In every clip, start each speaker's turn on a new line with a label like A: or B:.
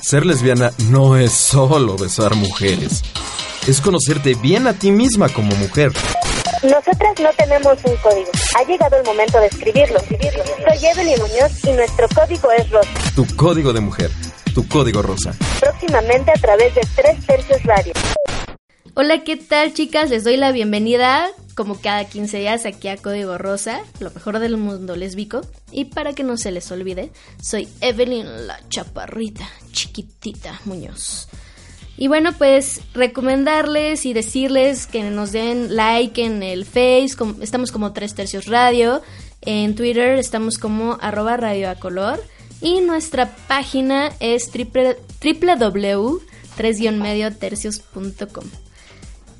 A: Ser lesbiana no es solo besar mujeres, es conocerte bien a ti misma como mujer.
B: Nosotras no tenemos un código. Ha llegado el momento de escribirlo. Soy Evelyn Muñoz y nuestro código es rosa.
A: Tu código de mujer, tu código rosa.
B: Próximamente a través de Tres Tercios Radio.
C: Hola, ¿qué tal chicas? Les doy la bienvenida como cada 15 días aquí a Código Rosa, lo mejor del mundo lésbico. Y para que no se les olvide, soy Evelyn la chaparrita, chiquitita Muñoz. Y bueno, pues recomendarles y decirles que nos den like en el Face, estamos como Tres Tercios Radio, en Twitter estamos como arroba radio a color y nuestra página es www.3-mediotercios.com.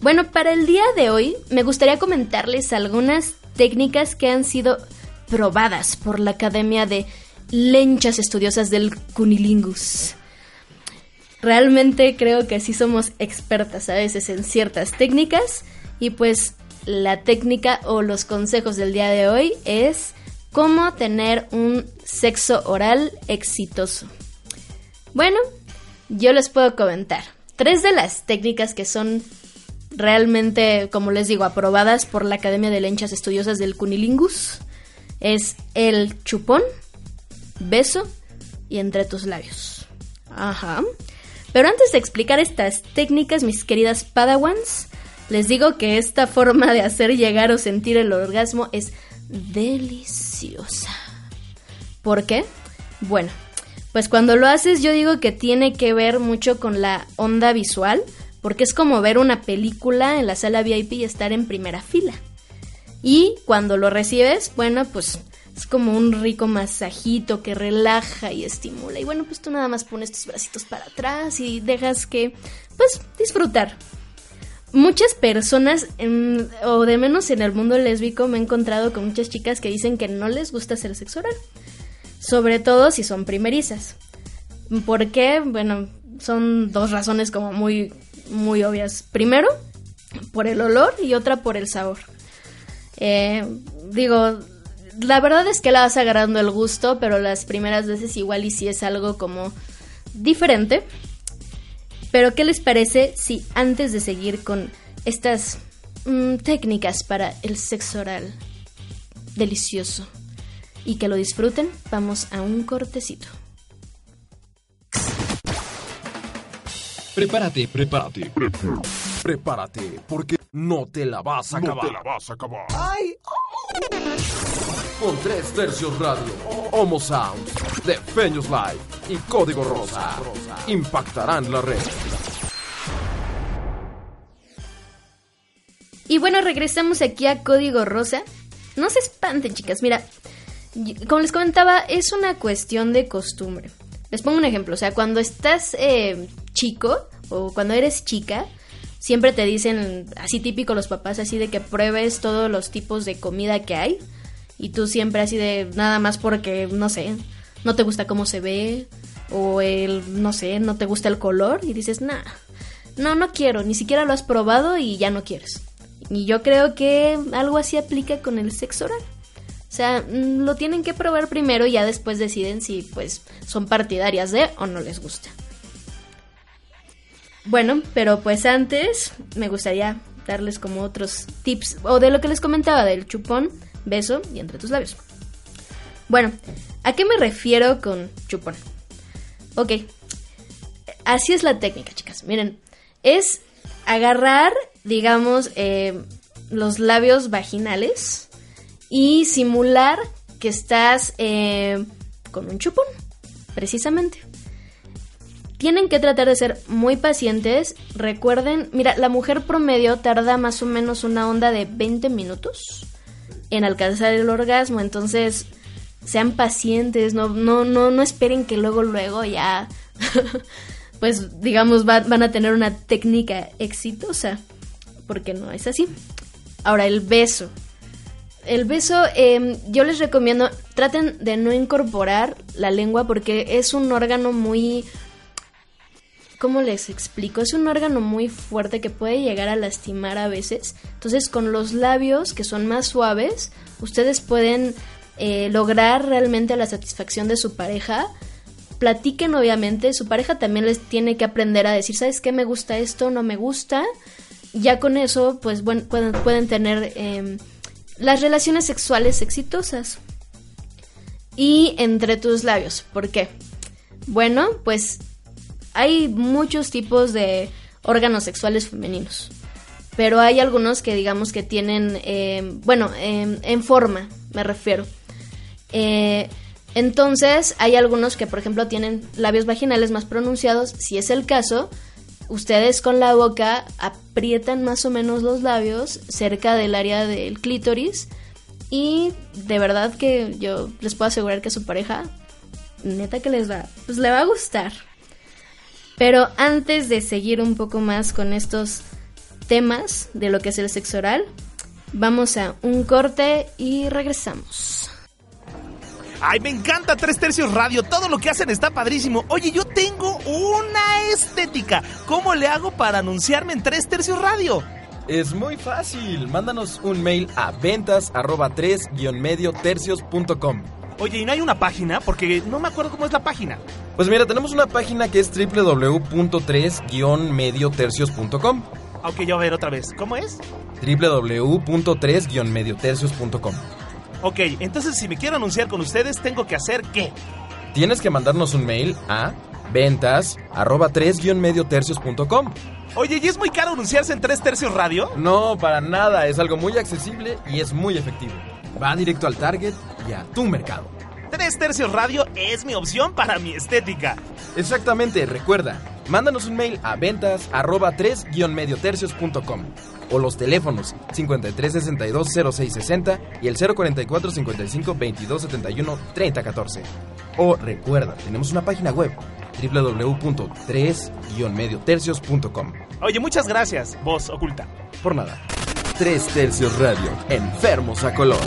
C: Bueno, para el día de hoy me gustaría comentarles algunas técnicas que han sido probadas por la Academia de Lenchas Estudiosas del Cunilingus realmente creo que sí somos expertas a veces en ciertas técnicas y pues la técnica o los consejos del día de hoy es cómo tener un sexo oral exitoso. Bueno, yo les puedo comentar tres de las técnicas que son realmente, como les digo, aprobadas por la Academia de Lenchas Estudiosas del Cunilingus es el chupón, beso y entre tus labios. Ajá. Pero antes de explicar estas técnicas, mis queridas Padawans, les digo que esta forma de hacer llegar o sentir el orgasmo es deliciosa. ¿Por qué? Bueno, pues cuando lo haces yo digo que tiene que ver mucho con la onda visual, porque es como ver una película en la sala VIP y estar en primera fila. Y cuando lo recibes, bueno, pues es como un rico masajito que relaja y estimula. Y bueno, pues tú nada más pones tus bracitos para atrás y dejas que, pues, disfrutar. Muchas personas, o de menos en el mundo lésbico, me he encontrado con muchas chicas que dicen que no les gusta hacer sexo oral. Sobre todo si son primerizas. ¿Por qué? Bueno, son dos razones como muy, muy obvias. Primero, por el olor y otra por el sabor. Eh, digo, la verdad es que la vas agarrando el gusto, pero las primeras veces igual y si es algo como diferente. Pero ¿qué les parece si antes de seguir con estas mm, técnicas para el sexo oral delicioso y que lo disfruten, vamos a un cortecito?
A: Prepárate, prepárate. Prepárate, porque no te la vas a acabar.
D: No te la vas a acabar.
A: ¡Ay! Con tres tercios radio, Homo Sounds, de Feños Live y Código Rosa, impactarán la red.
C: Y bueno, regresamos aquí a Código Rosa. No se espanten, chicas. Mira, como les comentaba, es una cuestión de costumbre. Les pongo un ejemplo. O sea, cuando estás eh, chico o cuando eres chica, siempre te dicen, así típico los papás, así de que pruebes todos los tipos de comida que hay. Y tú siempre así de nada más porque, no sé, no te gusta cómo se ve. O el, no sé, no te gusta el color. Y dices, nah, no, no quiero. Ni siquiera lo has probado y ya no quieres. Y yo creo que algo así aplica con el sexo oral. O sea, mm, lo tienen que probar primero y ya después deciden si pues son partidarias de o no les gusta. Bueno, pero pues antes me gustaría darles como otros tips o de lo que les comentaba del chupón, beso y entre tus labios. Bueno, ¿a qué me refiero con chupón? Ok, así es la técnica, chicas. Miren, es agarrar, digamos, eh, los labios vaginales y simular que estás eh, con un chupón, precisamente. Tienen que tratar de ser muy pacientes. Recuerden, mira, la mujer promedio tarda más o menos una onda de 20 minutos en alcanzar el orgasmo. Entonces, sean pacientes, no, no, no, no esperen que luego, luego ya, pues digamos, van a tener una técnica exitosa. Porque no es así. Ahora, el beso. El beso, em, yo les recomiendo, traten de no incorporar la lengua porque es un órgano muy ¿cómo les explico? Es un órgano muy fuerte que puede llegar a lastimar a veces. Entonces con los labios que son más suaves, ustedes pueden eh, lograr realmente la satisfacción de su pareja platiquen obviamente, su pareja también les tiene que aprender a decir, ¿sabes qué? Me gusta esto, no me gusta. Ya con eso, pues bueno, pueden, tener em, las relaciones sexuales exitosas. Y entre tus labios, ¿por qué? Bueno, pues hay muchos tipos de órganos sexuales femeninos. Pero hay algunos que digamos que tienen, em, bueno, em, en forma, me refiero. Eh, entonces, hay algunos que, por ejemplo, tienen labios vaginales más pronunciados. Si es el caso, ustedes con la boca aprietan más o menos los labios cerca del área del clítoris. Y de verdad que yo les puedo asegurar que a su pareja, neta que les va, pues le va a gustar. Pero antes de seguir un poco más con estos temas de lo que es el sexo oral, vamos a un corte y regresamos.
D: Ay, me encanta Tres Tercios Radio. Todo lo que hacen está padrísimo. Oye, yo tengo una estética. ¿Cómo le hago para anunciarme en Tres Tercios Radio?
A: Es muy fácil. Mándanos un mail a ventas arroba 3 medio tercios.com.
D: Oye, ¿y no hay una página? Porque no me acuerdo cómo es la página.
A: Pues mira, tenemos una página que es www.3-mediotercios.com.
D: Ok, yo a ver otra vez. ¿Cómo es?
A: www.3-mediotercios.com.
D: Ok, entonces si me quiero anunciar con ustedes, ¿tengo que hacer qué?
A: Tienes que mandarnos un mail a ventas arroba 3-mediotercios.com.
D: Oye, ¿y es muy caro anunciarse en Tres Tercios Radio?
A: No, para nada. Es algo muy accesible y es muy efectivo. Va directo al target y a tu mercado.
D: Tres Tercios Radio es mi opción para mi estética.
A: Exactamente, recuerda, mándanos un mail a ventas arroba 3-mediotercios.com o los teléfonos 5362-0660 y el 044-55-2271-3014. O recuerda, tenemos una página web www.3-mediotercios.com.
D: Oye, muchas gracias, voz oculta.
A: Por nada. Tres Tercios Radio, enfermos a color.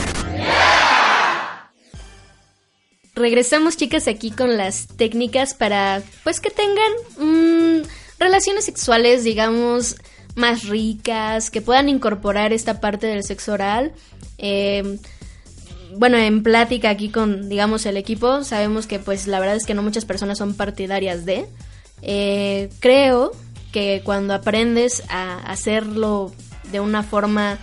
C: Regresamos chicas aquí con las técnicas para pues que tengan mm, relaciones sexuales digamos más ricas, que puedan incorporar esta parte del sexo oral. Eh, bueno, en plática aquí con, digamos, el equipo, sabemos que pues la verdad es que no muchas personas son partidarias de. Eh, creo que cuando aprendes a hacerlo de una forma,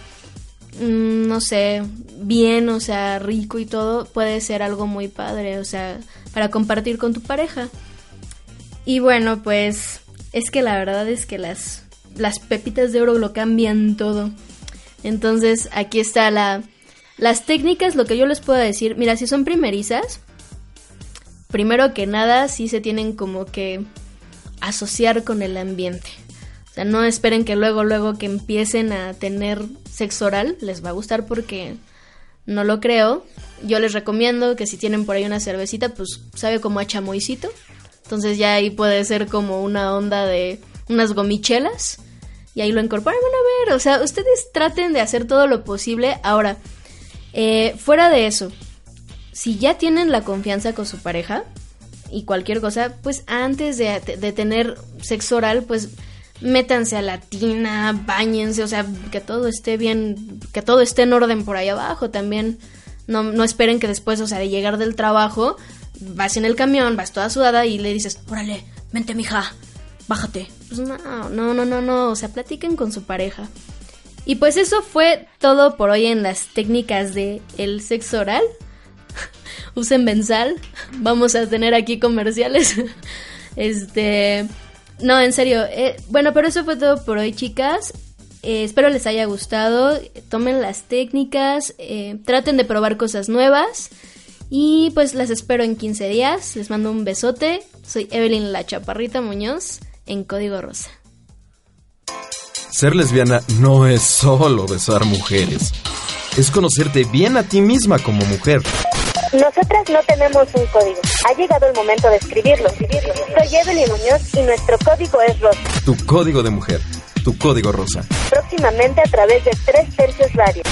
C: mm, no sé, bien, o sea, rico y todo, puede ser algo muy padre, o sea, para compartir con tu pareja. Y bueno, pues es que la verdad es que las las pepitas de oro lo cambian todo. Entonces, aquí está la, las técnicas, lo que yo les puedo decir. Mira, si son primerizas, primero que nada, sí se tienen como que asociar con el ambiente. O sea, no esperen que luego, luego que empiecen a tener sexo oral, les va a gustar porque no lo creo. Yo les recomiendo que si tienen por ahí una cervecita, pues sabe como a chamoycito. Entonces ya ahí puede ser como una onda de unas gomichelas y ahí lo incorporan. Bueno, a ver, o sea, ustedes traten de hacer todo lo posible. Ahora, eh, fuera de eso, si ya tienen la confianza con su pareja y cualquier cosa, pues antes de, tener sexo oral, pues métanse a la tina, bañense, o sea, que todo esté bien, que todo esté en orden por ahí abajo. También no, no esperen que después, o sea, de llegar del trabajo, vas en el camión, vas toda sudada y le dices, órale, vente, mija, bájate. Pues no, no, no, no, no, o sea, platiquen con su pareja. Y pues eso fue todo por hoy en las técnicas de el sexo oral. Usen benzal, vamos a tener aquí comerciales. este, no, en serio. Eh, bueno, pero eso fue todo por hoy, chicas. Eh, espero les haya gustado. Tomen las técnicas, eh, traten de probar cosas nuevas. Y pues las espero en 15 días. Les mando un besote. Soy Evelyn La Chaparrita Muñoz en Código Rosa.
A: Ser lesbiana no es solo besar mujeres, es conocerte bien a ti misma como mujer.
B: Nosotras no tenemos un código. Ha llegado el momento de escribirlo. Soy Evelyn Muñoz y nuestro código es rosa.
A: Tu código de mujer, tu código rosa.
B: Próximamente a través de Tres Tercios Radio.